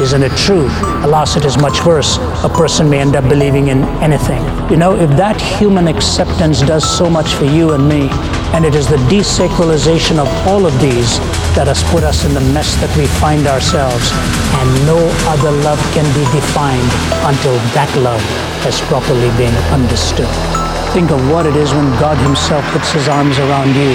Isn't it true? Alas, it is much worse. A person may end up believing in anything. You know, if that human acceptance does so much for you and me, and it is the desacralization of all of these that has put us in the mess that we find ourselves, and no other love can be defined until that love has properly been understood. Think of what it is when God Himself puts His arms around you